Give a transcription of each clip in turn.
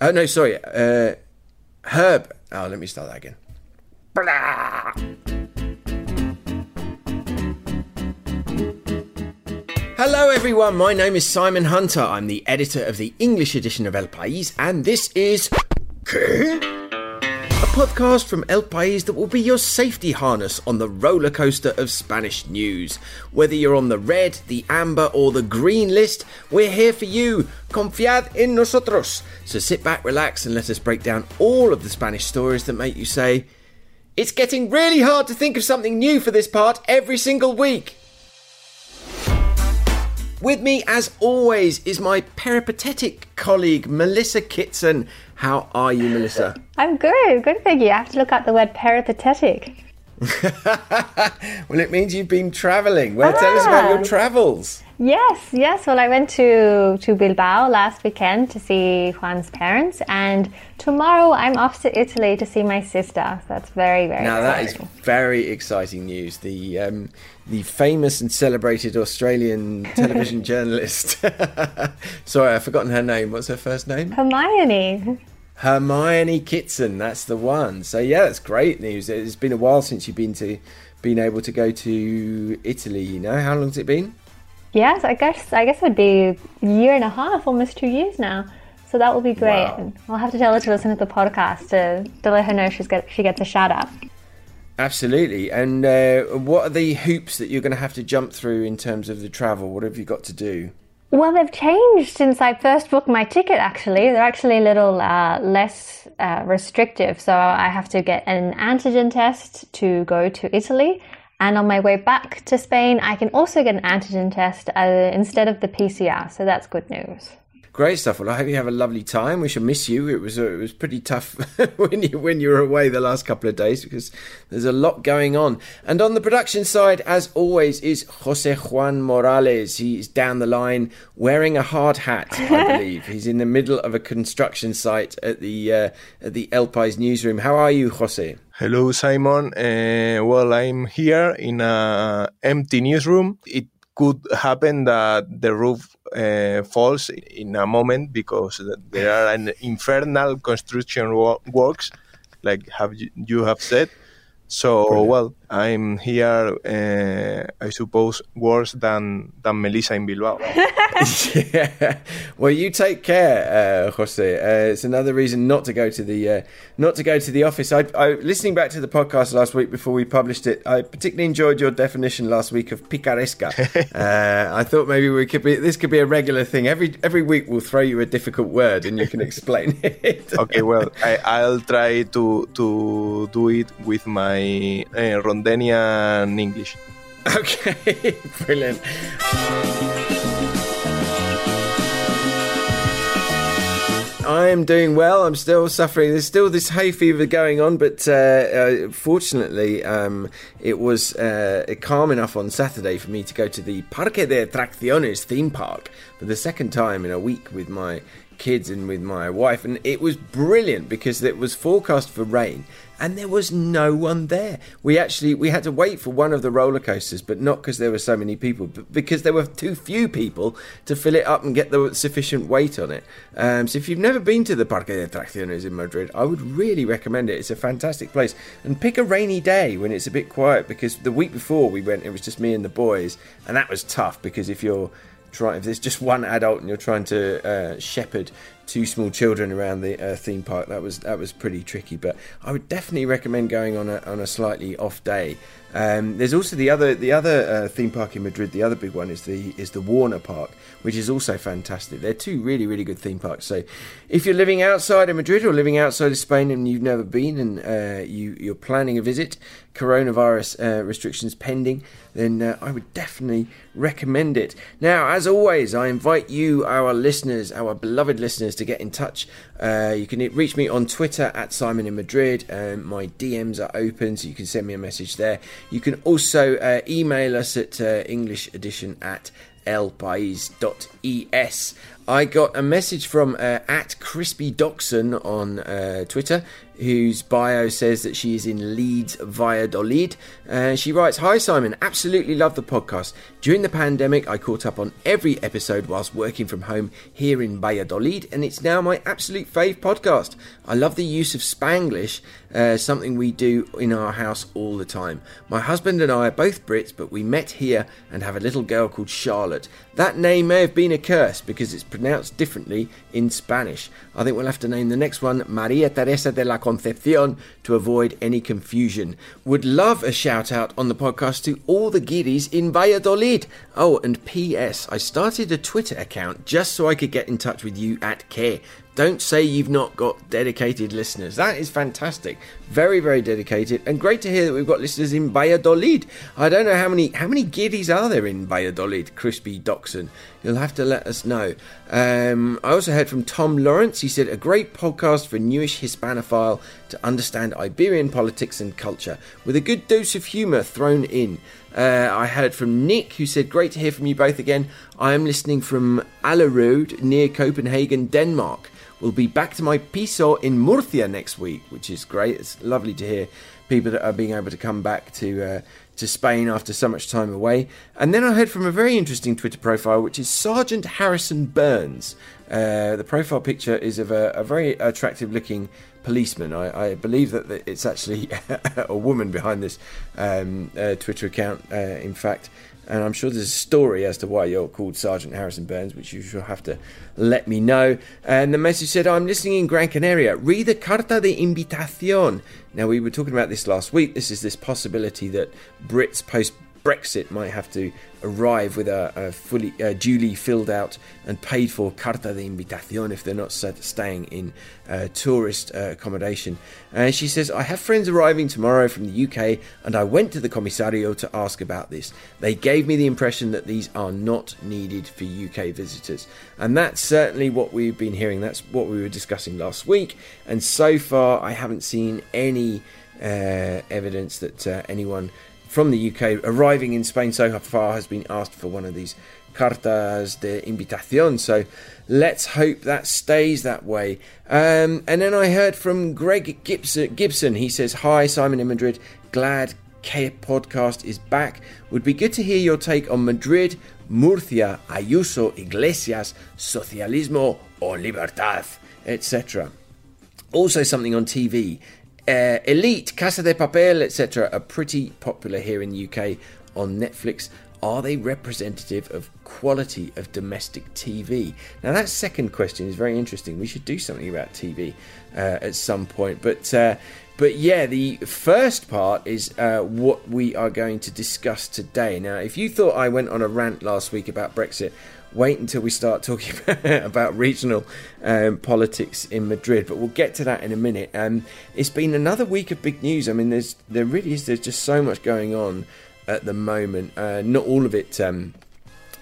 Oh no, sorry. Uh, Herb. Oh, let me start that again. Hello, everyone. My name is Simon Hunter. I'm the editor of the English edition of El País, and this is. A podcast from El País that will be your safety harness on the roller coaster of Spanish news. Whether you're on the red, the amber, or the green list, we're here for you. Confiad en nosotros. So sit back, relax, and let us break down all of the Spanish stories that make you say, It's getting really hard to think of something new for this part every single week. With me, as always, is my peripatetic colleague, Melissa Kitson. How are you, Melissa? I'm good, good, thank you. I have to look up the word peripatetic. well, it means you've been travelling. Well, tell us about your Ah. travels. Yes, yes. Well, I went to, to Bilbao last weekend to see Juan's parents, and tomorrow I'm off to Italy to see my sister. So that's very, very Now that is very exciting news. The um, the famous and celebrated Australian television journalist. Sorry, I've forgotten her name. What's her first name? Hermione. Hermione Kitson. That's the one. So yeah, that's great news. It's been a while since you've been to been able to go to Italy. You know how long's it been? Yes, I guess I guess it would be a year and a half, almost two years now. So that will be great. Wow. I'll have to tell her to listen to the podcast to, to let her know she's get, she gets a shout out. Absolutely. And uh, what are the hoops that you're going to have to jump through in terms of the travel? What have you got to do? Well, they've changed since I first booked my ticket, actually. They're actually a little uh, less uh, restrictive. So I have to get an antigen test to go to Italy. And on my way back to Spain, I can also get an antigen test uh, instead of the PCR. So that's good news. Great stuff. Well, I hope you have a lovely time. We shall miss you. It was uh, it was pretty tough when you when you were away the last couple of days because there's a lot going on. And on the production side, as always, is Jose Juan Morales. He's down the line wearing a hard hat. I believe he's in the middle of a construction site at the uh, at the El Pais newsroom. How are you, Jose? Hello, Simon. Uh, well, I'm here in a empty newsroom. It could happen that the roof uh, falls in a moment because there are an infernal construction wo- works, like have you, you have said. So, well, I'm here. Uh, I suppose worse than than Melissa in Bilbao. yeah. Well, you take care, uh, Jose. Uh, it's another reason not to go to the uh, not to go to the office. I, I listening back to the podcast last week before we published it. I particularly enjoyed your definition last week of picaresca. uh, I thought maybe we could be this could be a regular thing. Every every week we'll throw you a difficult word and you can explain it. okay, well, I, I'll try to to do it with my uh, Rondanian English. Okay, brilliant. I am doing well. I'm still suffering. There's still this hay fever going on, but uh, uh, fortunately, um, it was uh, calm enough on Saturday for me to go to the Parque de Atracciones theme park for the second time in a week with my kids and with my wife, and it was brilliant because it was forecast for rain and there was no one there. We actually we had to wait for one of the roller coasters, but not because there were so many people, but because there were too few people to fill it up and get the sufficient weight on it. Um, so if you've never been to the Parque de Atracciones in Madrid, I would really recommend it. It's a fantastic place, and pick a rainy day when it's a bit quiet because the week before we went, it was just me and the boys, and that was tough because if you're try if there's just one adult and you're trying to uh, shepherd two small children around the uh, theme park. That was that was pretty tricky but I would definitely recommend going on a, on a slightly off day. Um, there's also the other the other uh, theme park in Madrid the other big one is the is the Warner Park which is also fantastic. They're two really really good theme parks. So if you're living outside of Madrid or living outside of Spain and you've never been and uh, you you're planning a visit coronavirus uh, restrictions pending then uh, I would definitely recommend it. Now, as always, I invite you, our listeners, our beloved listeners, to get in touch. Uh, you can reach me on Twitter at Simon in Madrid. Um, my DMs are open, so you can send me a message there. You can also uh, email us at uh, English edition at elpais.es. I got a message from uh, at Crispy Doxon on uh, Twitter, whose bio says that she is in Leeds, Valladolid. Uh, she writes, "Hi Simon, absolutely love the podcast. During the pandemic, I caught up on every episode whilst working from home here in Valladolid, and it's now my absolute fave podcast. I love the use of Spanglish, uh, something we do in our house all the time. My husband and I are both Brits, but we met here and have a little girl called Charlotte. That name may have been a curse because it's pronounced differently in Spanish. I think we'll have to name the next one Maria Teresa de la Concepcion to avoid any confusion. Would love a shout out on the podcast to all the giddies in Valladolid. Oh, and P.S. I started a Twitter account just so I could get in touch with you at Care. Don't say you've not got dedicated listeners. That is fantastic. Very, very dedicated, and great to hear that we've got listeners in Valladolid. I don't know how many how many giddies are there in Valladolid, Crispy Doxon. You'll have to let us know. Um, I also heard from Tom Lawrence. He said a great podcast for newish Hispanophile to understand Iberian politics and culture, with a good dose of humour thrown in. Uh, I heard from Nick, who said, Great to hear from you both again. I am listening from Allerød near Copenhagen, Denmark. We'll be back to my piso in Murcia next week, which is great. It's lovely to hear people that are being able to come back to uh, to Spain after so much time away. And then I heard from a very interesting Twitter profile, which is Sergeant Harrison Burns. Uh, the profile picture is of a, a very attractive looking policeman. I, I, believe that it's actually a woman behind this um, uh, Twitter account, uh, in fact. And I'm sure there's a story as to why you're called Sergeant Harrison Burns, which you shall have to let me know. And the message said, I'm listening in Gran Canaria. Read the Carta de Invitación. Now, we were talking about this last week. This is this possibility that Brits post Brexit might have to arrive with a, a fully duly filled out and paid for carta de invitación if they're not staying in uh, tourist uh, accommodation. And she says, I have friends arriving tomorrow from the UK and I went to the commissario to ask about this. They gave me the impression that these are not needed for UK visitors. And that's certainly what we've been hearing. That's what we were discussing last week. And so far, I haven't seen any uh, evidence that uh, anyone from the UK arriving in Spain so far has been asked for one of these cartas de invitación. So let's hope that stays that way. Um, and then I heard from Greg Gibson. Gibson. He says, Hi, Simon in Madrid. Glad K podcast is back. Would be good to hear your take on Madrid, Murcia, Ayuso, Iglesias, Socialismo or Libertad, etc. Also, something on TV. Uh, Elite, Casa de Papel, etc., are pretty popular here in the UK on Netflix. Are they representative of quality of domestic TV? Now, that second question is very interesting. We should do something about TV uh, at some point. But uh, but yeah, the first part is uh, what we are going to discuss today. Now, if you thought I went on a rant last week about Brexit, wait until we start talking about regional um, politics in Madrid. But we'll get to that in a minute. Um, it's been another week of big news. I mean, there's there really is there's just so much going on at the moment. Uh, not all of it um,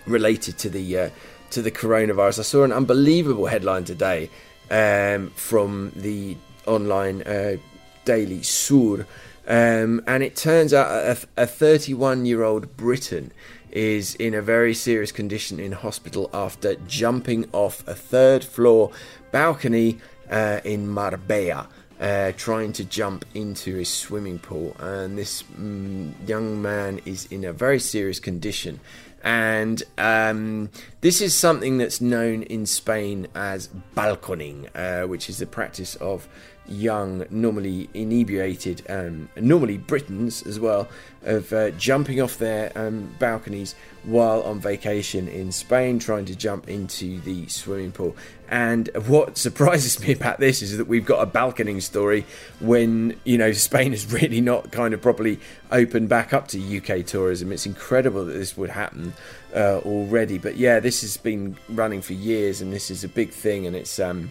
related to the uh, to the coronavirus. I saw an unbelievable headline today um, from the online uh, daily Sur. Um, and it turns out a 31 year old Briton is in a very serious condition in hospital after jumping off a third floor balcony uh, in Marbella. Uh, trying to jump into a swimming pool, and this mm, young man is in a very serious condition. And um, this is something that's known in Spain as balconing, uh, which is the practice of young, normally inebriated, um, normally Britons as well, of uh, jumping off their um, balconies while on vacation in Spain, trying to jump into the swimming pool. And what surprises me about this is that we've got a balconing story when you know Spain is really not kind of properly opened back up to UK tourism. It's incredible that this would happen uh, already, but yeah, this has been running for years, and this is a big thing, and it's um,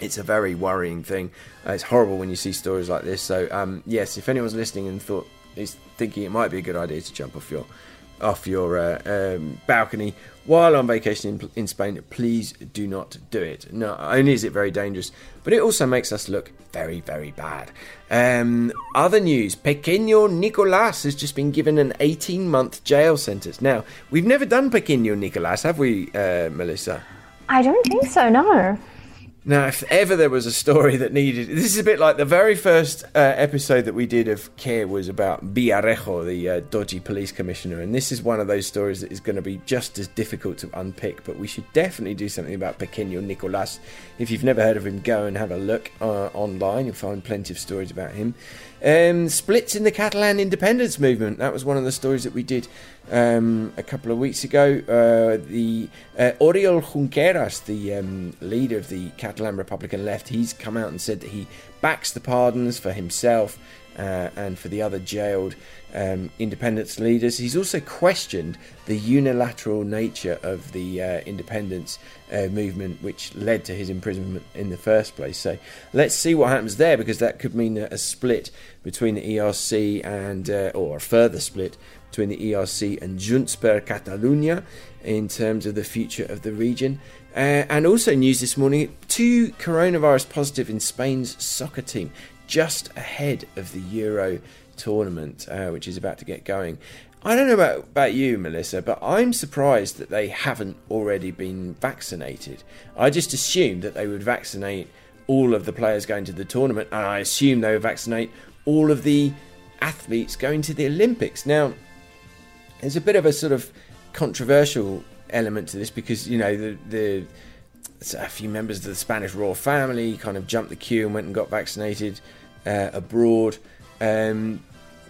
it's a very worrying thing. Uh, it's horrible when you see stories like this. So um, yes, if anyone's listening and thought is thinking it might be a good idea to jump off your off your uh, um, balcony while on vacation in, in, Spain, please do not do it. Not only is it very dangerous, but it also makes us look very, very bad. Um, other news Pequeño Nicolas has just been given an 18 month jail sentence. Now, we've never done Pequeño Nicolas, have we, uh, Melissa? I don't think so, no. Now, if ever there was a story that needed, this is a bit like the very first uh, episode that we did of Care was about Villarejo, the uh, dodgy police commissioner, and this is one of those stories that is going to be just as difficult to unpick. But we should definitely do something about Pequeño Nicolas. If you've never heard of him, go and have a look uh, online. You'll find plenty of stories about him. Um, splits in the Catalan independence movement. That was one of the stories that we did um, a couple of weeks ago. Uh, the uh, Oriol Junqueras, the um, leader of the Catalan Republican left, he's come out and said that he backs the pardons for himself uh, and for the other jailed um, independence leaders. He's also questioned the unilateral nature of the uh, independence uh, movement, which led to his imprisonment in the first place. So let's see what happens there, because that could mean a, a split between the ERC and, uh, or a further split between the ERC and Junts per Catalunya in terms of the future of the region. Uh, and also news this morning: two coronavirus positive in Spain's soccer team, just ahead of the Euro tournament, uh, which is about to get going. I don't know about, about you, Melissa, but I'm surprised that they haven't already been vaccinated. I just assumed that they would vaccinate all of the players going to the tournament, and I assume they would vaccinate all of the athletes going to the Olympics. Now, there's a bit of a sort of controversial element to this because, you know, the, the a few members of the Spanish royal family kind of jumped the queue and went and got vaccinated uh, abroad. Um,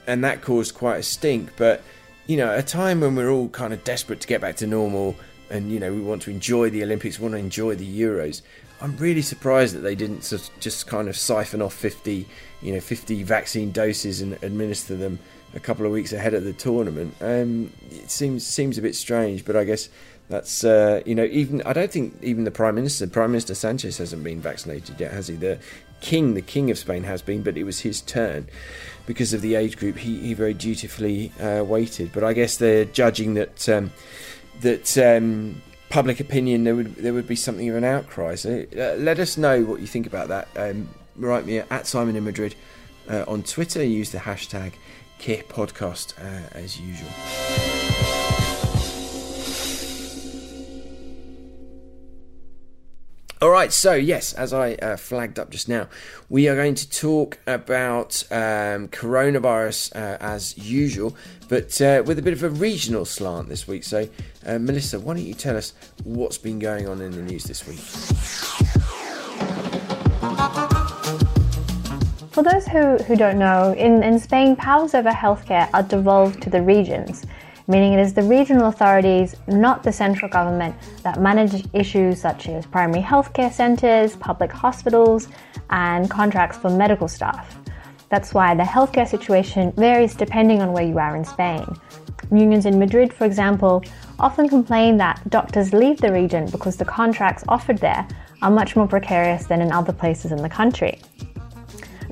and that caused quite a stink. But you know, a time when we're all kind of desperate to get back to normal, and you know, we want to enjoy the Olympics, we want to enjoy the Euros. I'm really surprised that they didn't just kind of siphon off 50, you know, 50 vaccine doses and administer them a couple of weeks ahead of the tournament. Um, it seems seems a bit strange, but I guess that's uh, you know even I don't think even the prime minister, Prime Minister Sanchez, hasn't been vaccinated yet, has he? The king, the king of Spain, has been, but it was his turn because of the age group. He, he very dutifully uh, waited, but I guess they're judging that um, that um, public opinion there would there would be something of an outcry. So uh, let us know what you think about that. Um, write me at Simon in Madrid uh, on Twitter. Use the hashtag Podcast uh, as usual. All right, so yes, as I uh, flagged up just now, we are going to talk about um, coronavirus uh, as usual, but uh, with a bit of a regional slant this week. So, uh, Melissa, why don't you tell us what's been going on in the news this week? For those who, who don't know, in, in Spain, powers over healthcare are devolved to the regions meaning it is the regional authorities, not the central government, that manage issues such as primary healthcare centres, public hospitals, and contracts for medical staff. That's why the healthcare situation varies depending on where you are in Spain. Unions in Madrid, for example, often complain that doctors leave the region because the contracts offered there are much more precarious than in other places in the country.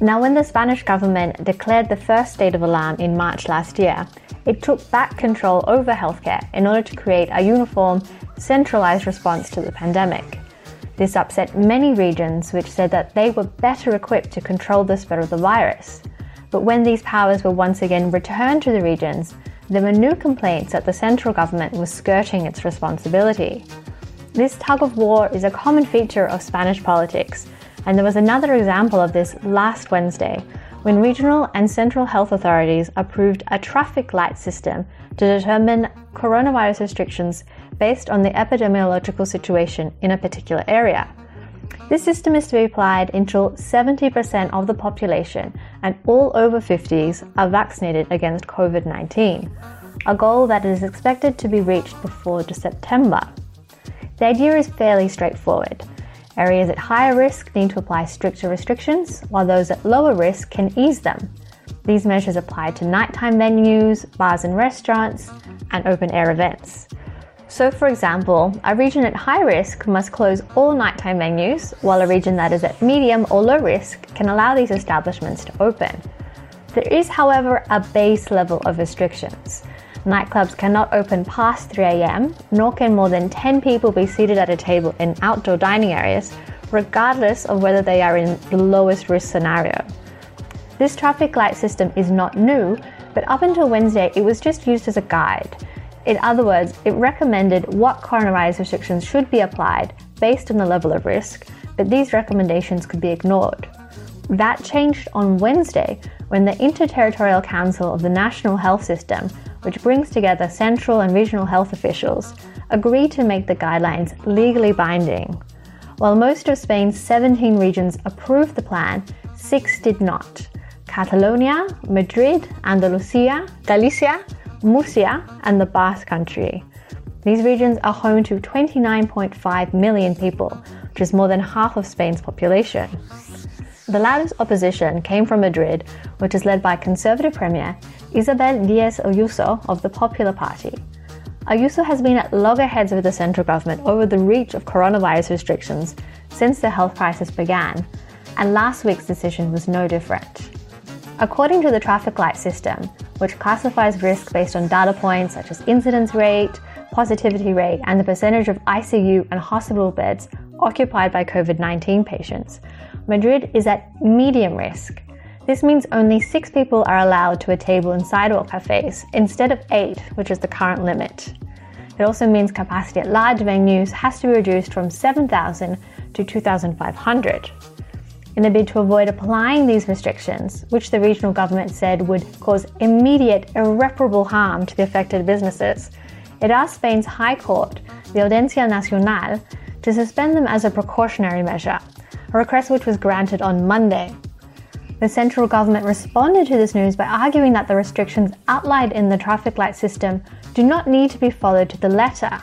Now, when the Spanish government declared the first state of alarm in March last year, it took back control over healthcare in order to create a uniform, centralized response to the pandemic. This upset many regions, which said that they were better equipped to control the spread of the virus. But when these powers were once again returned to the regions, there were new complaints that the central government was skirting its responsibility. This tug of war is a common feature of Spanish politics, and there was another example of this last Wednesday when regional and central health authorities approved a traffic light system to determine coronavirus restrictions based on the epidemiological situation in a particular area. This system is to be applied until 70% of the population and all over 50s are vaccinated against COVID 19, a goal that is expected to be reached before September. The idea is fairly straightforward. Areas at higher risk need to apply stricter restrictions, while those at lower risk can ease them. These measures apply to nighttime venues, bars and restaurants, and open air events. So, for example, a region at high risk must close all nighttime venues, while a region that is at medium or low risk can allow these establishments to open. There is, however, a base level of restrictions. Nightclubs cannot open past 3 am, nor can more than 10 people be seated at a table in outdoor dining areas, regardless of whether they are in the lowest risk scenario. This traffic light system is not new, but up until Wednesday it was just used as a guide. In other words, it recommended what coronavirus restrictions should be applied based on the level of risk, but these recommendations could be ignored. That changed on Wednesday when the Interterritorial Council of the National Health System, which brings together central and regional health officials, agreed to make the guidelines legally binding. While most of Spain's 17 regions approved the plan, six did not Catalonia, Madrid, Andalusia, Galicia, Murcia, and the Basque Country. These regions are home to 29.5 million people, which is more than half of Spain's population. The latter's opposition came from Madrid, which is led by Conservative Premier Isabel Díaz Ayuso of the Popular Party. Ayuso has been at loggerheads with the central government over the reach of coronavirus restrictions since the health crisis began, and last week's decision was no different. According to the traffic light system, which classifies risk based on data points such as incidence rate, positivity rate, and the percentage of ICU and hospital beds occupied by COVID 19 patients, Madrid is at medium risk. This means only six people are allowed to a table in sidewalk cafes instead of eight, which is the current limit. It also means capacity at large venues has to be reduced from 7,000 to 2,500. In a bid to avoid applying these restrictions, which the regional government said would cause immediate, irreparable harm to the affected businesses, it asked Spain's High Court, the Audiencia Nacional, to suspend them as a precautionary measure, a request which was granted on Monday. The central government responded to this news by arguing that the restrictions outlined in the traffic light system do not need to be followed to the letter.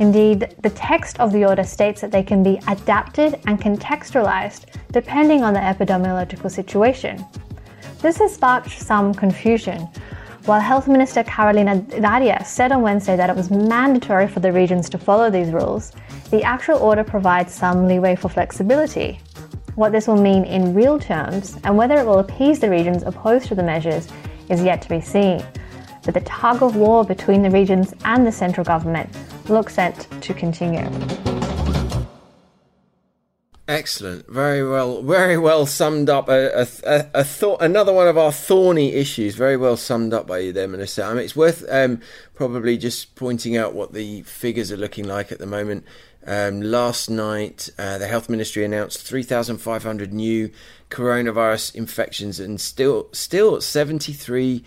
Indeed, the text of the order states that they can be adapted and contextualized depending on the epidemiological situation. This has sparked some confusion. While Health Minister Carolina Darias said on Wednesday that it was mandatory for the regions to follow these rules, the actual order provides some leeway for flexibility. What this will mean in real terms and whether it will appease the regions opposed to the measures is yet to be seen. But the tug of war between the regions and the central government looks set to continue. Excellent, very well, very well summed up. A, a, a, thought, another one of our thorny issues, very well summed up by you there, Minister. I mean, it's worth um, probably just pointing out what the figures are looking like at the moment. Um, last night, uh, the health ministry announced 3,500 new coronavirus infections, and still, still 73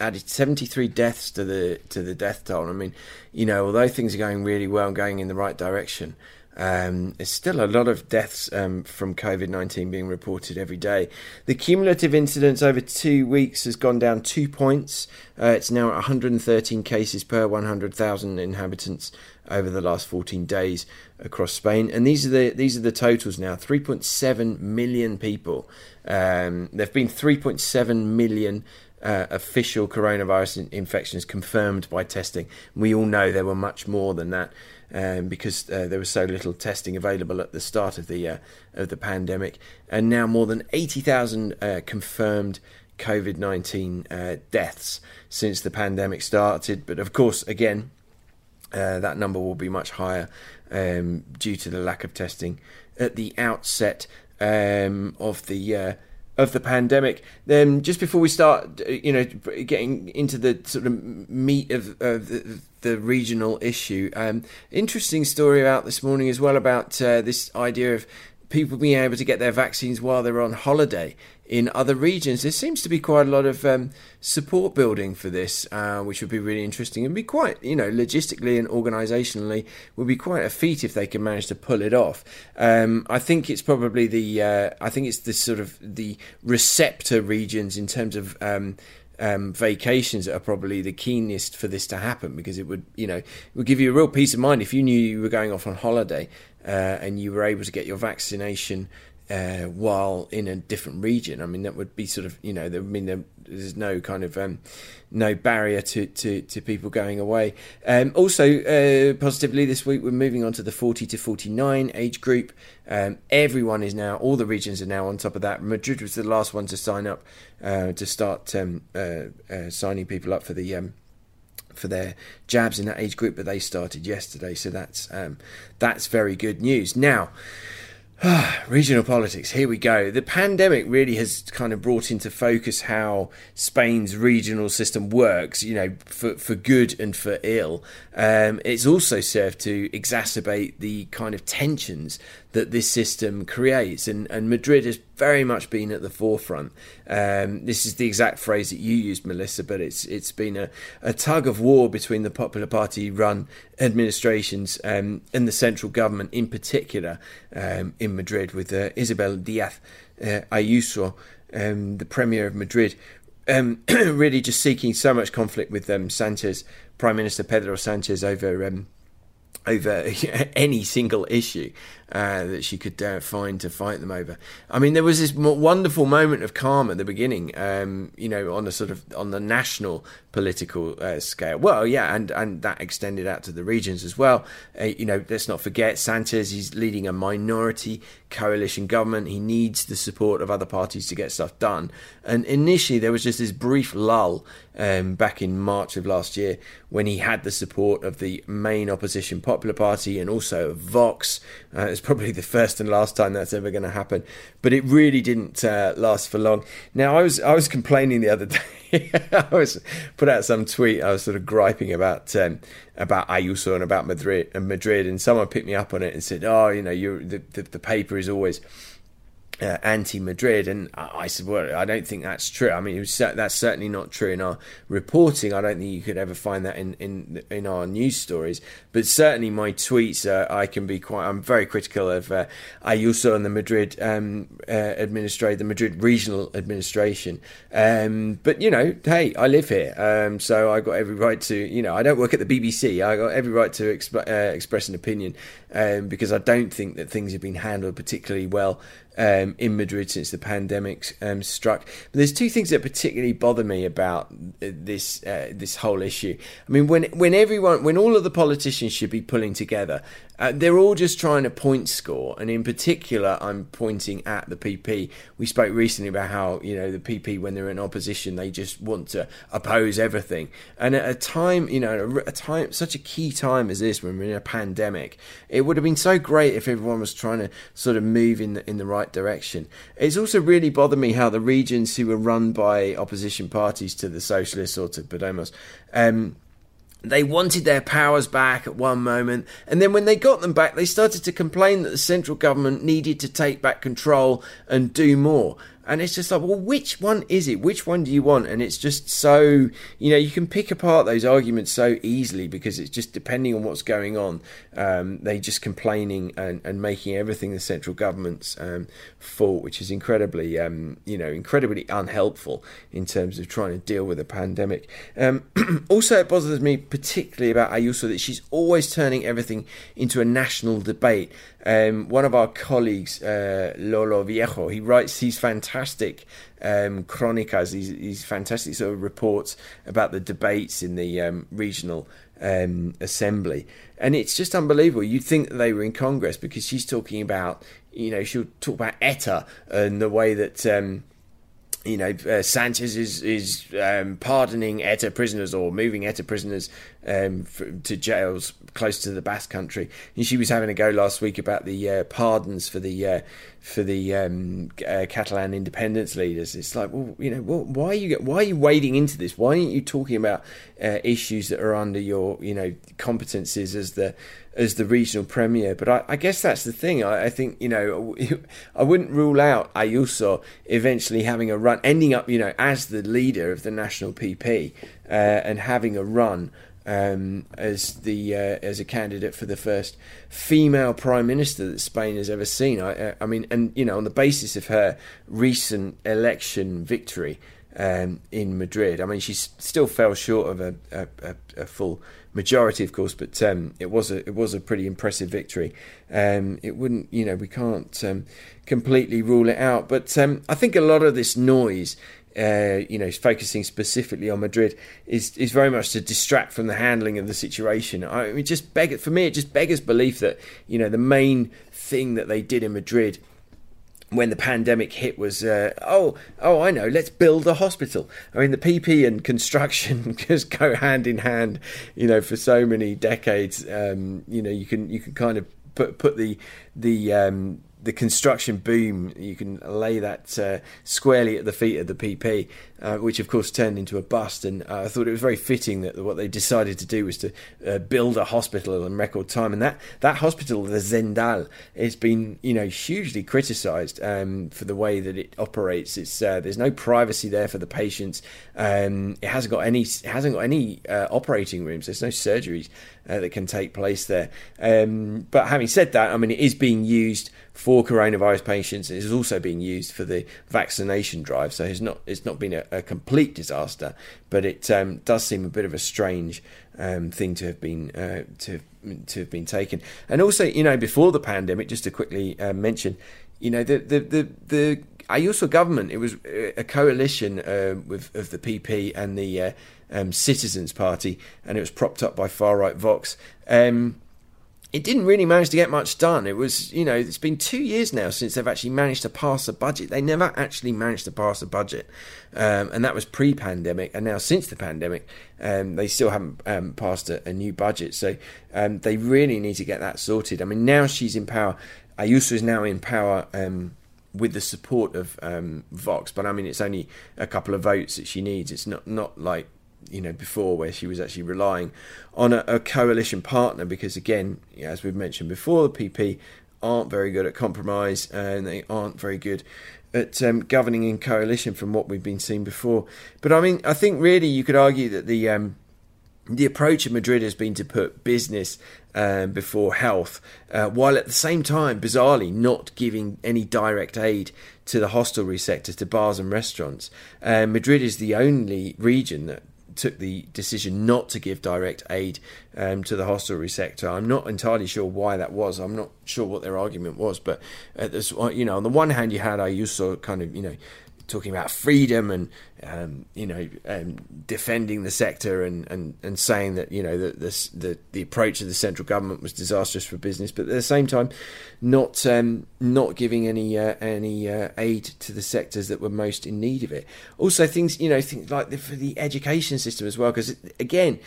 added 73 deaths to the to the death toll. I mean, you know, although things are going really well, and going in the right direction, um, there's still a lot of deaths um, from COVID 19 being reported every day. The cumulative incidence over two weeks has gone down two points. Uh, it's now at 113 cases per 100,000 inhabitants over the last 14 days across Spain. And these are the these are the totals now 3.7 million people. Um, there have been 3.7 million uh, official coronavirus infections confirmed by testing. We all know there were much more than that um, because uh, there was so little testing available at the start of the uh, of the pandemic, and now more than eighty thousand uh, confirmed COVID nineteen uh, deaths since the pandemic started. But of course, again, uh, that number will be much higher um, due to the lack of testing at the outset um, of the uh, of the pandemic. Then, just before we start, you know, getting into the sort of meat of, of the, the, regional issue, um, interesting story out this morning as well about uh, this idea of people being able to get their vaccines while they're on holiday in other regions. There seems to be quite a lot of um, support building for this, uh, which would be really interesting and be quite, you know, logistically and organisationally would be quite a feat if they can manage to pull it off. Um, I think it's probably the, uh, I think it's the sort of the receptor regions in terms of. Um, um, vacations that are probably the keenest for this to happen because it would, you know, it would give you a real peace of mind if you knew you were going off on holiday and you were able to get your vaccination uh, while in a different region. I mean, that would be sort of, you know, there, I mean, there, there's no kind of um, no barrier to, to, to people going away. Um, also, uh, positively this week, we're moving on to the 40 to 49 age group. Um, everyone is now, all the regions are now on top of that. Madrid was the last one to sign up uh, to start um, uh, uh, signing people up for the um, for their jabs in that age group, but they started yesterday, so that's um, that's very good news. Now, Regional politics, here we go. The pandemic really has kind of brought into focus how Spain's regional system works, you know, for, for good and for ill. Um, it's also served to exacerbate the kind of tensions that this system creates. And, and Madrid has very much been at the forefront. Um, this is the exact phrase that you used, Melissa, but it's it's been a, a tug of war between the Popular Party run administrations um, and the central government in particular um, in Madrid with uh, Isabel Diaz uh, Ayuso, um, the Premier of Madrid. Um, really, just seeking so much conflict with um, Sanchez, Prime Minister Pedro Sanchez, over um, over any single issue uh, that she could uh, find to fight them over. I mean, there was this wonderful moment of calm at the beginning, um, you know, on a sort of on the national political uh, scale. Well, yeah, and and that extended out to the regions as well. Uh, you know, let's not forget Sanchez. He's leading a minority coalition government. He needs the support of other parties to get stuff done. And initially, there was just this brief lull um, back in March of last year when he had the support of the main opposition Popular Party and also Vox. Uh, probably the first and last time that's ever going to happen, but it really didn't uh, last for long. Now, I was I was complaining the other day. I was put out some tweet. I was sort of griping about um, about Ayuso and about Madrid and Madrid, and someone picked me up on it and said, "Oh, you know, the, the the paper is always." Uh, anti-Madrid, and I, said, "Well, I don't think that's true. I mean, was, that's certainly not true in our reporting. I don't think you could ever find that in in, in our news stories. But certainly, my tweets, uh, I can be quite. I'm very critical of uh, Ayuso and the Madrid um, uh, administration, the Madrid regional administration. Um, but you know, hey, I live here, um, so I got every right to. You know, I don't work at the BBC. I got every right to exp- uh, express an opinion um, because I don't think that things have been handled particularly well um, in Madrid since the pandemic um, struck. But there's two things that particularly bother me about this uh, this whole issue. I mean, when when everyone, when all of the politicians should be pulling together, uh, they're all just trying to point score, and in particular, I'm pointing at the PP. We spoke recently about how you know the PP, when they're in opposition, they just want to oppose everything. And at a time, you know, a time such a key time as this, when we're in a pandemic, it would have been so great if everyone was trying to sort of move in the, in the right direction. It's also really bothered me how the regions who were run by opposition parties to the socialists or to Podemos. Um, they wanted their powers back at one moment, and then when they got them back, they started to complain that the central government needed to take back control and do more and it's just like well which one is it? Which one do you want? And it's just so you know you can pick apart those arguments so easily because it's just depending on what's going on um, they just complaining and, and making everything the central government's um, fault which is incredibly um, you know incredibly unhelpful in terms of trying to deal with a pandemic. Um, also it bothers me particularly about Ayuso that she's always turning everything into a national debate um, one of our colleagues, uh, Lolo Viejo, he writes these fantastic um, chronicas, these, these, fantastic sort of reports about the debates in the um, regional um, assembly. And it's just unbelievable. You'd think that they were in Congress because she's talking about, you know, she'll talk about ETA and the way that um, you know, uh, Sanchez is is um, pardoning ETA prisoners or moving ETA prisoners um, for, to jails close to the Basque Country. And she was having a go last week about the uh, pardons for the uh, for the um, uh, Catalan independence leaders. It's like, well, you know, well, why are you why are you wading into this? Why aren't you talking about uh, issues that are under your you know competencies as the as the regional premier. But I, I guess that's the thing. I, I, think you know I wouldn't rule out Ayuso eventually having a run, ending up you know as the leader of the national PP uh, and having a run. Um, as the uh, as a candidate for the first female prime minister that Spain has ever seen. I, I mean, and you know, on the basis of her recent election victory um, in Madrid, I mean, she still fell short of a, a, a, a full majority, of course, but um, it was a it was a pretty impressive victory. Um, it wouldn't, you know, we can't um, completely rule it out, but um, I think a lot of this noise. Uh, you know, focusing specifically on Madrid is is very much to distract from the handling of the situation. I mean, just beg for me, it just beggars belief that you know the main thing that they did in Madrid when the pandemic hit was uh, oh oh I know let's build a hospital. I mean the PP and construction just go hand in hand. You know for so many decades. Um, you know you can you can kind of put put the the um, the construction boom, you can lay that uh, squarely at the feet of the PP, uh, which of course turned into a bust. And uh, I thought it was very fitting that what they decided to do was to uh, build a hospital in record time. And that, that hospital, the Zendal, has been you know hugely criticised um, for the way that it operates. It's uh, there's no privacy there for the patients. Um, it hasn't got any it hasn't got any uh, operating rooms. There's no surgeries that can take place there. Um, but having said that, I mean it is being used for coronavirus patients. It is also being used for the vaccination drive. So it's not it's not been a, a complete disaster, but it um, does seem a bit of a strange um, thing to have been uh, to to have been taken. And also, you know, before the pandemic, just to quickly uh, mention, you know, the the the, the Ayuso government, it was a coalition uh, with of the PP and the uh, um, Citizens Party, and it was propped up by far right Vox. Um, it didn't really manage to get much done. It was, you know, it's been two years now since they've actually managed to pass a budget. They never actually managed to pass a budget, um, and that was pre-pandemic. And now, since the pandemic, um, they still haven't um, passed a, a, new budget. So um, they really need to get that sorted. I mean, now she's in power. Ayuso is now in power um, with the support of um, Vox, but I mean, it's only a couple of votes that she needs. It's not not like you know before where she was actually relying on a, a coalition partner because again as we've mentioned before the PP aren't very good at compromise and they aren't very good at um, governing in coalition from what we've been seeing before but I mean I think really you could argue that the um, the approach of Madrid has been to put business um, before health, uh, while at the same time, bizarrely, not giving any direct aid to the hostelry sector, to bars and restaurants. Uh, Madrid is the only region that took the decision not to give direct aid um, to the hostelry sector. I'm not entirely sure why that was. I'm not sure what their argument was, but this, you know, on the one hand, you had Ayuso kind of, you know, talking about freedom and um, you know um, defending the sector and, and, and saying that you know the, the the approach of the central government was disastrous for business, but at the same time not um, not giving any uh, any uh, aid to the sectors that were most in need of it. Also, things you know things like the, for the education system as well, because again.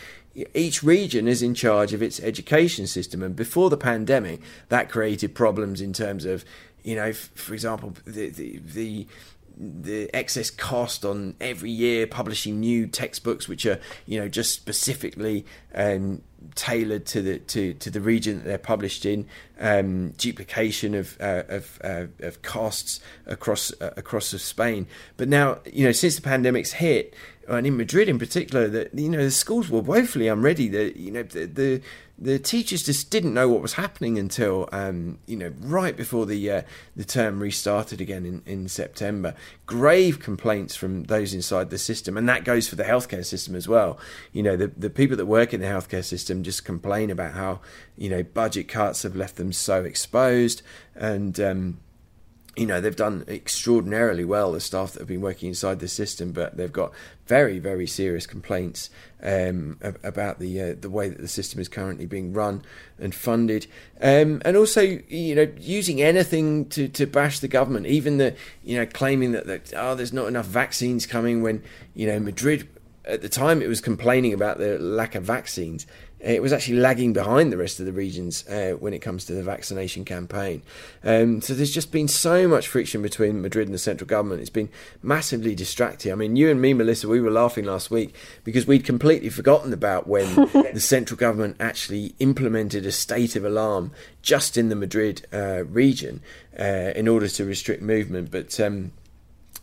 Each region is in charge of its education system, and before the pandemic, that created problems in terms of, you know, for example, the the, the the excess cost on every year publishing new textbooks which are you know just specifically um, tailored to the to, to the region that they're published in um, duplication of uh, of, uh, of costs across uh, across of Spain but now you know since the pandemic's hit and in Madrid in particular that you know the schools were woefully unready the you know the, the the teachers just didn't know what was happening until um, you know right before the uh, the term restarted again in, in September. Grave complaints from those inside the system, and that goes for the healthcare system as well. You know the the people that work in the healthcare system just complain about how you know budget cuts have left them so exposed and. Um, you know they've done extraordinarily well the staff that have been working inside the system but they've got very very serious complaints um, about the uh, the way that the system is currently being run and funded um, and also you know using anything to, to bash the government even the you know claiming that, that oh there's not enough vaccines coming when you know Madrid at the time it was complaining about the lack of vaccines it was actually lagging behind the rest of the regions uh, when it comes to the vaccination campaign. Um, so there's just been so much friction between Madrid and the central government. It's been massively distracting. I mean, you and me, Melissa, we were laughing last week because we'd completely forgotten about when the central government actually implemented a state of alarm just in the Madrid uh, region uh, in order to restrict movement. But um,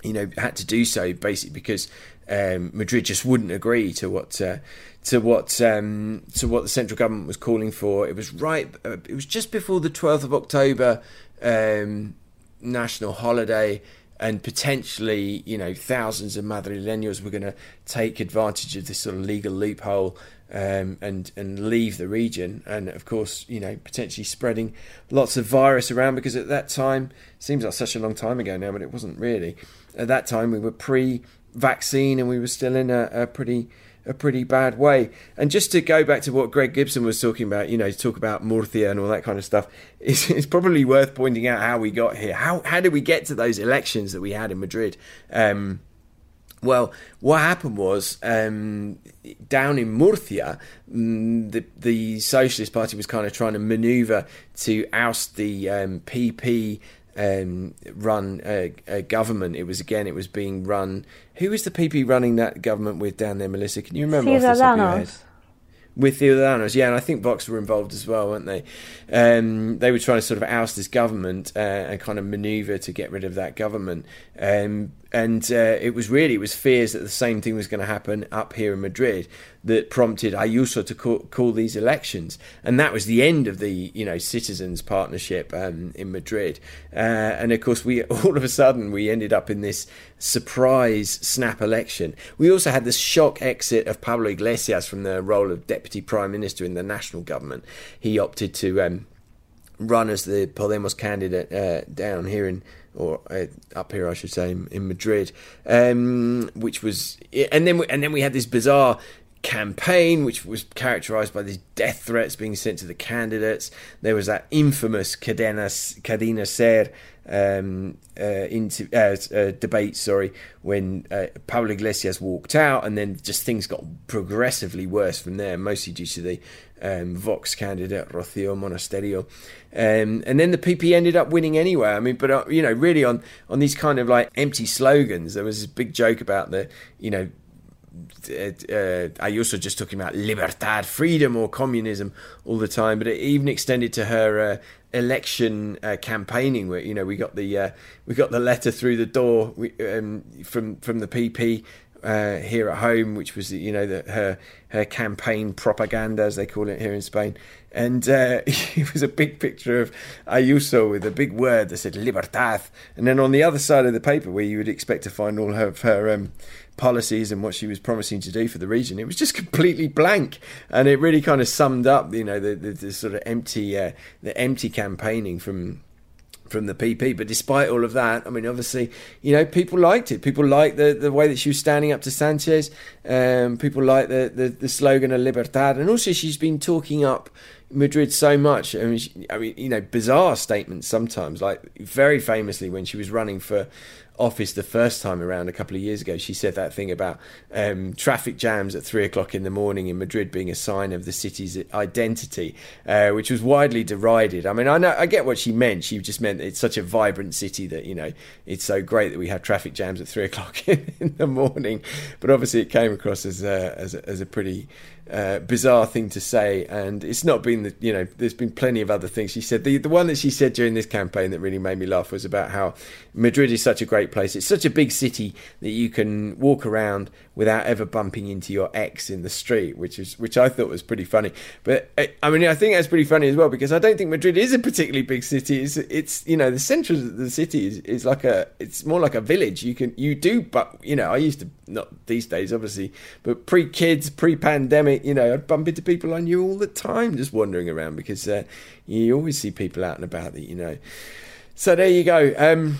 you know, had to do so basically because um, Madrid just wouldn't agree to what uh, to what um, to what the central government was calling for. It was right. Uh, it was just before the twelfth of October um, national holiday, and potentially, you know, thousands of Madrileños were going to take advantage of this sort of legal loophole um, and and leave the region, and of course, you know, potentially spreading lots of virus around because at that time seems like such a long time ago now, but it wasn't really. At that time, we were pre-vaccine, and we were still in a, a pretty a pretty bad way. And just to go back to what Greg Gibson was talking about, you know, to talk about Murcia and all that kind of stuff, it's, it's, probably worth pointing out how we got here. How how did we get to those elections that we had in Madrid? Um, well, what happened was um, down in Murcia, mm, the the Socialist Party was kind of trying to manoeuvre to oust the um, PP um, run a, a, government. It was again, it was being run. Who was the PP running that government with down there, Melissa? Can you remember? Ciudadanos with the Ciudadanos, yeah, and I think Vox were involved as well, weren't they? Um, they were trying to sort of oust this government uh, and kind of manoeuvre to get rid of that government. Um, and uh, it was really it was fears that the same thing was going to happen up here in Madrid that prompted Ayuso to call, call, these elections, and that was the end of the you know citizens partnership um, in Madrid. Uh, and of course, we all of a sudden we ended up in this surprise snap election. We also had the shock exit of Pablo Iglesias from the role of deputy prime minister in the national government. He opted to um, run as the Podemos candidate uh, down here in or uh, up here, I should say, in, in Madrid, um, which was, and then we, and then we had this bizarre campaign, which was characterized by these death threats being sent to the candidates. There was that infamous Cadena, Cadena Ser um, uh, into, uh, uh, debate, sorry, when uh, Pablo Iglesias walked out, and then just things got progressively worse from there, mostly due to the um, Vox candidate Rocio Monasterio, um, and then the PP ended up winning anyway. I mean, but uh, you know, really on on these kind of like empty slogans, there was this big joke about the you know. Uh, Ayuso just talking about libertad, freedom, or communism all the time, but it even extended to her uh, election uh, campaigning. Where you know we got the uh, we got the letter through the door we, um, from from the PP uh, here at home, which was you know the, her her campaign propaganda as they call it here in Spain, and uh, it was a big picture of Ayuso with a big word that said libertad, and then on the other side of the paper where you would expect to find all of her um, policies and what she was promising to do for the region, it was just completely blank, and it really kind of summed up you know the, the, the sort of empty uh, the empty campaigning from from the PP. But despite all of that, I mean, obviously, you know, people liked it. People liked the, the way that she was standing up to Sanchez. Um, people liked the, the, the slogan of Libertad. And also, she's been talking up Madrid so much. I mean, she, I mean, you know, bizarre statements sometimes. Like, very famously, when she was running for office the first time around a couple of years ago, she said that thing about um, traffic jams at three o'clock in the morning in Madrid being a sign of the city's identity, uh, which was widely derided. I mean, I know I get what she meant. She just meant it's such a vibrant city that you know it's so great that we have traffic jams at three o'clock in, in the morning. But obviously, it came across as a, as a, as a pretty uh, bizarre thing to say, and it's not been the you know. There's been plenty of other things she said. The the one that she said during this campaign that really made me laugh was about how Madrid is such a great place. It's such a big city that you can walk around without ever bumping into your ex in the street, which is which I thought was pretty funny. But uh, I mean, I think that's pretty funny as well because I don't think Madrid is a particularly big city. It's, it's you know the centre of the city is, is like a it's more like a village. You can you do, but you know I used to not these days obviously, but pre kids, pre pandemic you know, I'd bump into people I knew all the time just wandering around because uh, you always see people out and about that you know. So there you go. Um,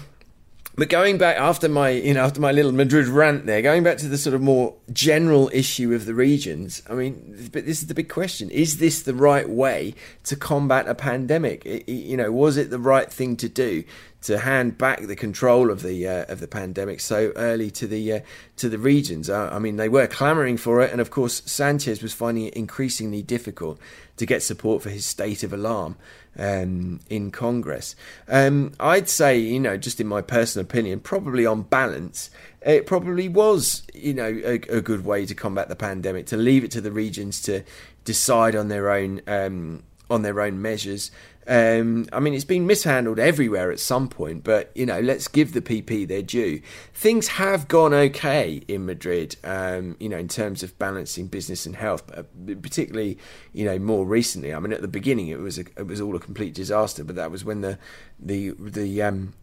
but going back after my, you know, after my little Madrid rant there, going back to the sort of more general issue of the regions. I mean, but this is the big question: Is this the right way to combat a pandemic? It, you know, was it the right thing to do to hand back the control of the uh, of the pandemic so early to the uh, to the regions. Uh, I mean, they were clamouring for it, and of course, Sanchez was finding it increasingly difficult to get support for his state of alarm um, in Congress. Um, I'd say, you know, just in my personal opinion, probably on balance, it probably was, you know, a, a good way to combat the pandemic to leave it to the regions to decide on their own um, on their own measures. Um, I mean, it's been mishandled everywhere at some point, but you know, let's give the PP their due. Things have gone okay in Madrid, um, you know, in terms of balancing business and health, uh, particularly, you know, more recently. I mean, at the beginning, it was a, it was all a complete disaster, but that was when the the the um,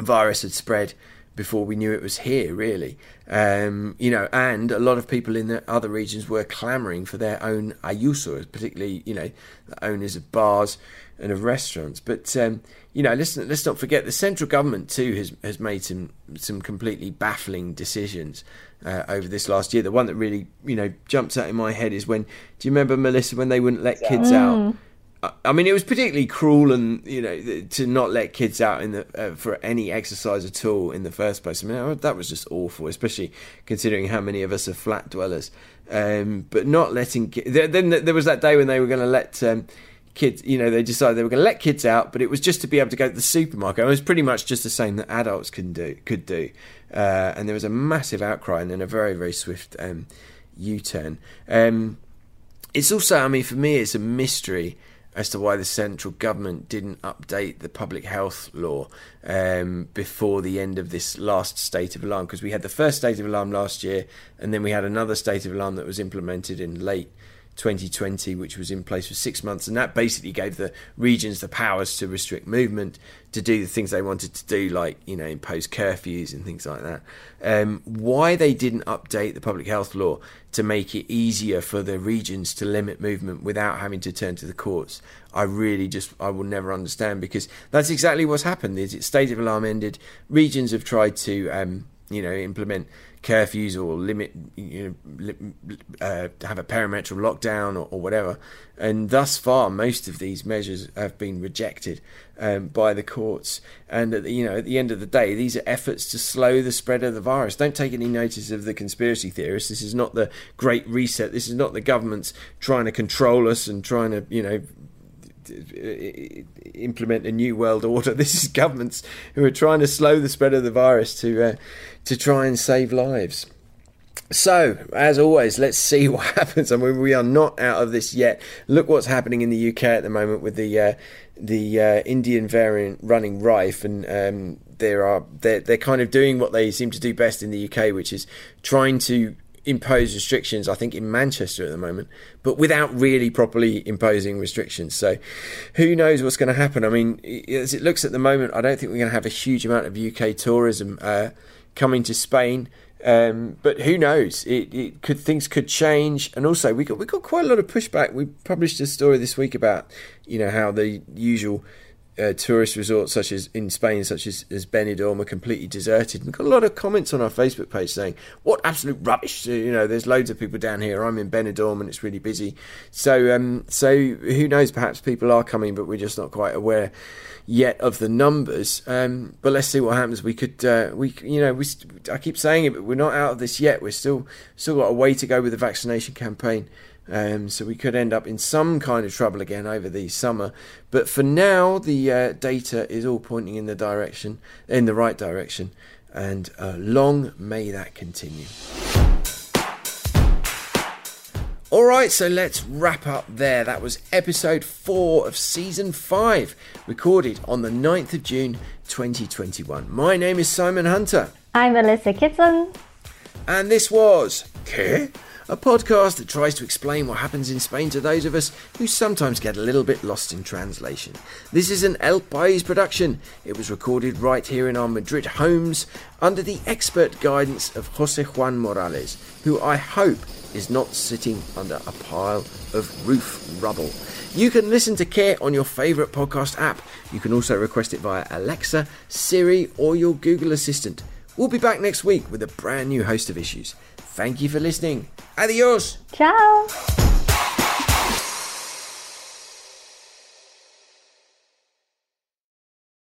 virus had spread before we knew it was here, really. Um, you know, and a lot of people in the other regions were clamouring for their own Ayuso, particularly, you know, the owners of bars and of restaurants. But um, you know, let's let's not forget the central government too has has made some some completely baffling decisions uh, over this last year. The one that really you know jumps out in my head is when do you remember Melissa when they wouldn't let kids mm. out? I mean, it was particularly cruel, and you know, to not let kids out in the uh, for any exercise at all in the first place. I mean, that was just awful, especially considering how many of us are flat dwellers. Um, but not letting then there was that day when they were going to let um, kids, you know, they decided they were going to let kids out, but it was just to be able to go to the supermarket. It was pretty much just the same that adults can do, could do. Uh, and there was a massive outcry and then a very, very swift um, U-turn. Um, it's also, I mean, for me, it's a mystery as to why the central government didn't update the public health law um, before the end of this last state of alarm. Because we had the first state of alarm last year, and then we had another state of alarm that was implemented in late 2020, which was in place for six months, and that basically gave the regions the powers to restrict movement, to do the things they wanted to do, like you know impose curfews and things like that. Um, why they didn't update the public health law to make it easier for the regions to limit movement without having to turn to the courts, I really just I will never understand because that's exactly what's happened. Is The state of alarm ended. Regions have tried to um, you know implement curfews or limit, you know, uh, have a perimeter lockdown or, or, whatever. And thus far, most of these measures have been rejected um, by the courts. And at the, you know, at the end of the day, these are efforts to slow the spread of the virus. Don't take any notice of the conspiracy theorists. This is not the Great Reset. This is not the government's trying to control us and trying to, you know, implement a new world order. This is governments who are trying to slow the spread of the virus to uh, to try and save lives. So, as always, let's see what happens. I mean, we are not out of this yet. Look what's happening in the UK at the moment with the uh, the uh, Indian variant running rife, and um, there are they're, they're kind of doing what they seem to do best in the UK, which is trying to impose restrictions, I think, in Manchester at the moment, but without really properly imposing restrictions. So who knows what's going to happen? I mean, as it looks at the moment, I don't think we're going to have a huge amount of UK tourism uh, coming to Spain. Um, but who knows? It, it, could things could change, and also we got we got quite a lot of pushback. We published a story this week about you know how the usual uh, tourist resorts such as in Spain, such as, as Benidorm, are completely deserted. We've got a lot of comments on our Facebook page saying, "What absolute rubbish!" You know, there's loads of people down here. I'm in Benidorm and it's really busy. So, um, so who knows? Perhaps people are coming, but we're just not quite aware yet of the numbers. Um, but let's see what happens. We could, uh, we, you know, we. I keep saying it, but we're not out of this yet. We're still still got a way to go with the vaccination campaign. Um, so we could end up in some kind of trouble again over the summer. But for now, the uh, data is all pointing in the direction, in the right direction, and uh, long may that continue. All right, so let's wrap up there. That was episode four of season five, recorded on the 9th of June 2021. My name is Simon Hunter. I'm Melissa Kitson. And this was ¿Qué? A podcast that tries to explain what happens in Spain to those of us who sometimes get a little bit lost in translation. This is an El País production. It was recorded right here in our Madrid homes under the expert guidance of Jose Juan Morales, who I hope is not sitting under a pile of roof rubble. You can listen to Qué on your favourite podcast app. You can also request it via Alexa, Siri, or your Google Assistant. We'll be back next week with a brand new host of issues. Thank you for listening. Adios. Ciao.